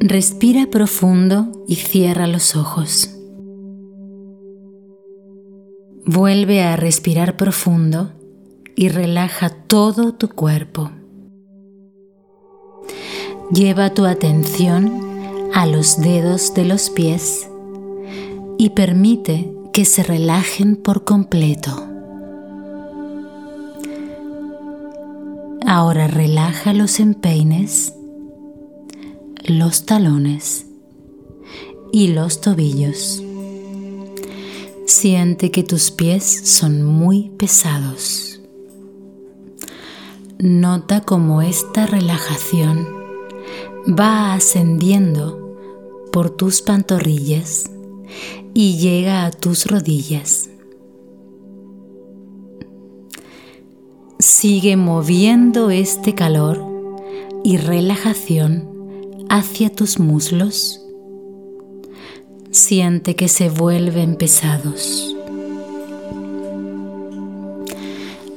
Respira profundo y cierra los ojos. Vuelve a respirar profundo y relaja todo tu cuerpo. Lleva tu atención a los dedos de los pies y permite que se relajen por completo. Ahora relaja los empeines, los talones y los tobillos. Siente que tus pies son muy pesados. Nota cómo esta relajación va ascendiendo por tus pantorrillas y llega a tus rodillas. Sigue moviendo este calor y relajación hacia tus muslos siente que se vuelven pesados.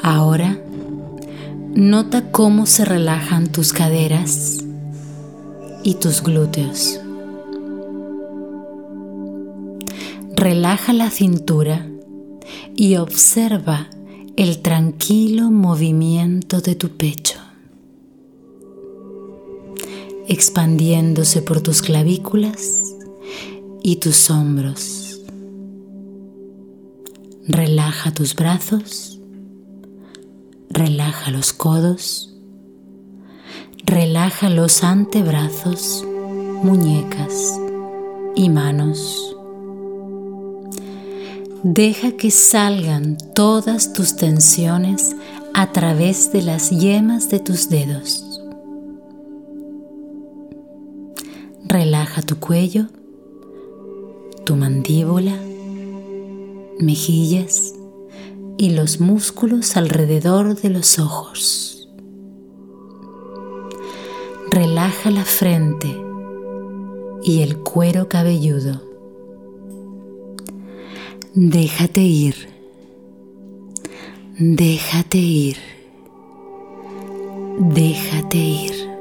Ahora, nota cómo se relajan tus caderas y tus glúteos. Relaja la cintura y observa el tranquilo movimiento de tu pecho, expandiéndose por tus clavículas y tus hombros. Relaja tus brazos, relaja los codos, relaja los antebrazos, muñecas y manos. Deja que salgan todas tus tensiones a través de las yemas de tus dedos. Relaja tu cuello tu mandíbula, mejillas y los músculos alrededor de los ojos. Relaja la frente y el cuero cabelludo. Déjate ir. Déjate ir. Déjate ir.